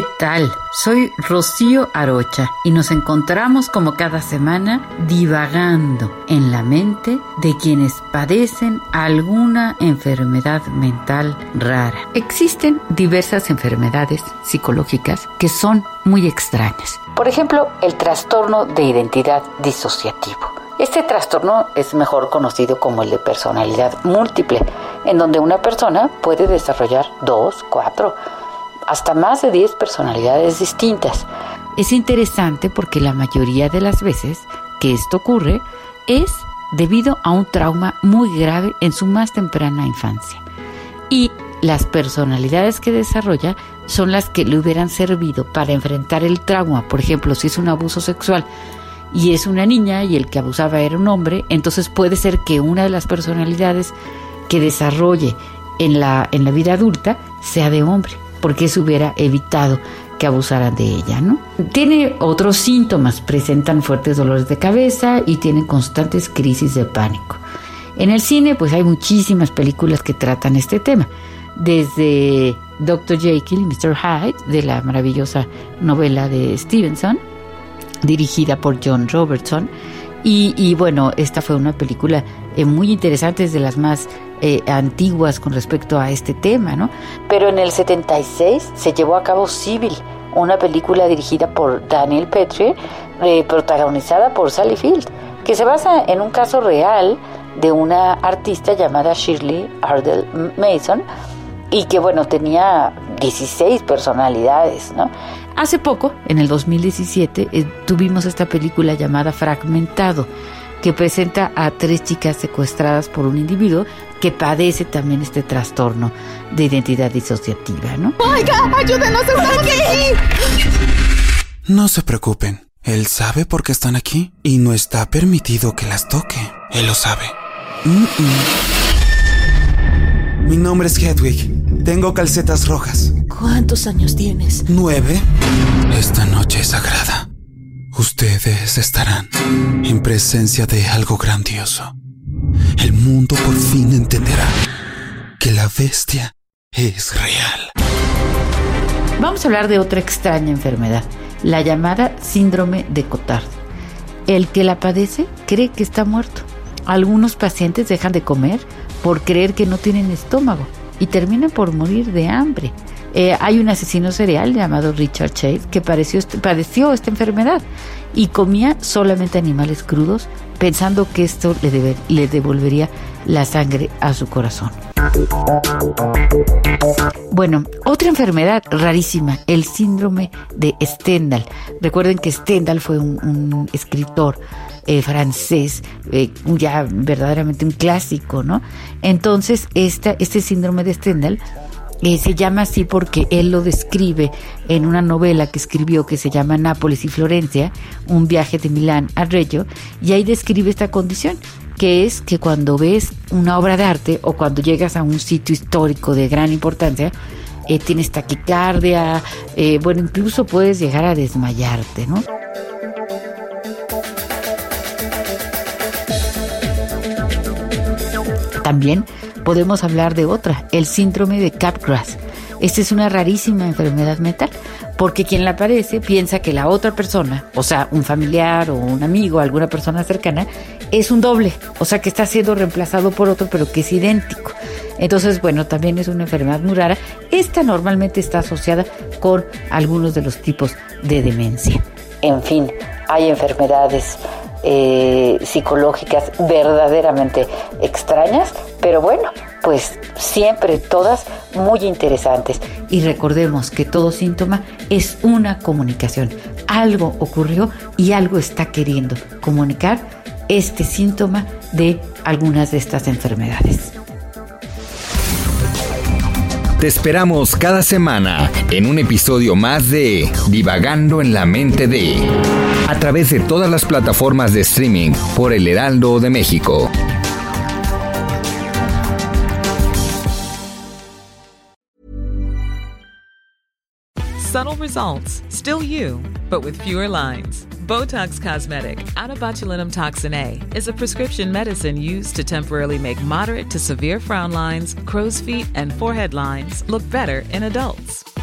¿Qué tal? Soy Rocío Arocha y nos encontramos como cada semana divagando en la mente de quienes padecen alguna enfermedad mental rara. Existen diversas enfermedades psicológicas que son muy extrañas. Por ejemplo, el trastorno de identidad disociativo. Este trastorno es mejor conocido como el de personalidad múltiple, en donde una persona puede desarrollar dos, cuatro, hasta más de 10 personalidades distintas. Es interesante porque la mayoría de las veces que esto ocurre es debido a un trauma muy grave en su más temprana infancia. Y las personalidades que desarrolla son las que le hubieran servido para enfrentar el trauma. Por ejemplo, si es un abuso sexual y es una niña y el que abusaba era un hombre, entonces puede ser que una de las personalidades que desarrolle en la, en la vida adulta sea de hombre porque eso hubiera evitado que abusaran de ella, ¿no? Tiene otros síntomas, presentan fuertes dolores de cabeza y tienen constantes crisis de pánico. En el cine, pues hay muchísimas películas que tratan este tema, desde Dr. Jekyll y Mr. Hyde, de la maravillosa novela de Stevenson, dirigida por John Robertson, y, bueno, esta fue una película eh, muy interesante, es de las más eh, antiguas con respecto a este tema, ¿no? Pero en el 76 se llevó a cabo Civil, una película dirigida por Daniel Petrie, eh, protagonizada por Sally Field, que se basa en un caso real de una artista llamada Shirley Ardell Mason y que bueno tenía 16 personalidades, ¿no? Hace poco, en el 2017, eh, tuvimos esta película llamada Fragmentado, que presenta a tres chicas secuestradas por un individuo que padece también este trastorno de identidad disociativa, ¿no? ¡Oiga, ayúdenos, están aquí! No se preocupen, él sabe por qué están aquí y no está permitido que las toque. Él lo sabe. Mi nombre es Hedwig. Tengo calcetas rojas. ¿Cuántos años tienes? Nueve. Esta noche es sagrada. Ustedes estarán en presencia de algo grandioso. El mundo por fin entenderá que la bestia es real. Vamos a hablar de otra extraña enfermedad, la llamada síndrome de Cotard. El que la padece cree que está muerto. Algunos pacientes dejan de comer por creer que no tienen estómago y terminan por morir de hambre. Eh, hay un asesino serial llamado Richard Chase que padeció esta enfermedad y comía solamente animales crudos pensando que esto le, le devolvería la sangre a su corazón. Bueno, otra enfermedad rarísima, el síndrome de Stendhal. Recuerden que Stendhal fue un, escritor eh, francés, eh, ya verdaderamente un clásico, ¿no? Entonces, esta, este síndrome de Stendhal eh, se llama así porque él lo describe en una novela que escribió que se llama Nápoles y Florencia, un viaje de Milán a Reggio, y ahí describe esta condición, que es que cuando ves una obra de arte o cuando llegas a un sitio histórico de gran importancia, eh, tienes taquicardia, eh, bueno, incluso puedes llegar a desmayarte, ¿no? También podemos hablar de otra, el síndrome de Capgras. Esta es una rarísima enfermedad mental, porque quien la padece piensa que la otra persona, o sea, un familiar o un amigo, alguna persona cercana, es un doble, o sea, que está siendo reemplazado por otro, pero que es idéntico. Entonces, bueno, también es una enfermedad muy rara. Esta normalmente está asociada con algunos de los tipos de demencia. En fin, hay enfermedades eh, psicológicas verdaderamente extrañas, pero bueno, pues siempre todas muy interesantes. Y recordemos que todo síntoma es una comunicación. Algo ocurrió y algo está queriendo comunicar este síntoma de algunas de estas enfermedades. Te esperamos cada semana en un episodio más de Divagando en la mente de a través de todas las plataformas de streaming por El Heraldo de México. Subtle results, still you, but with fewer lines. Botox Cosmetic, out of botulinum toxin A, is a prescription medicine used to temporarily make moderate to severe frown lines, crow's feet, and forehead lines look better in adults.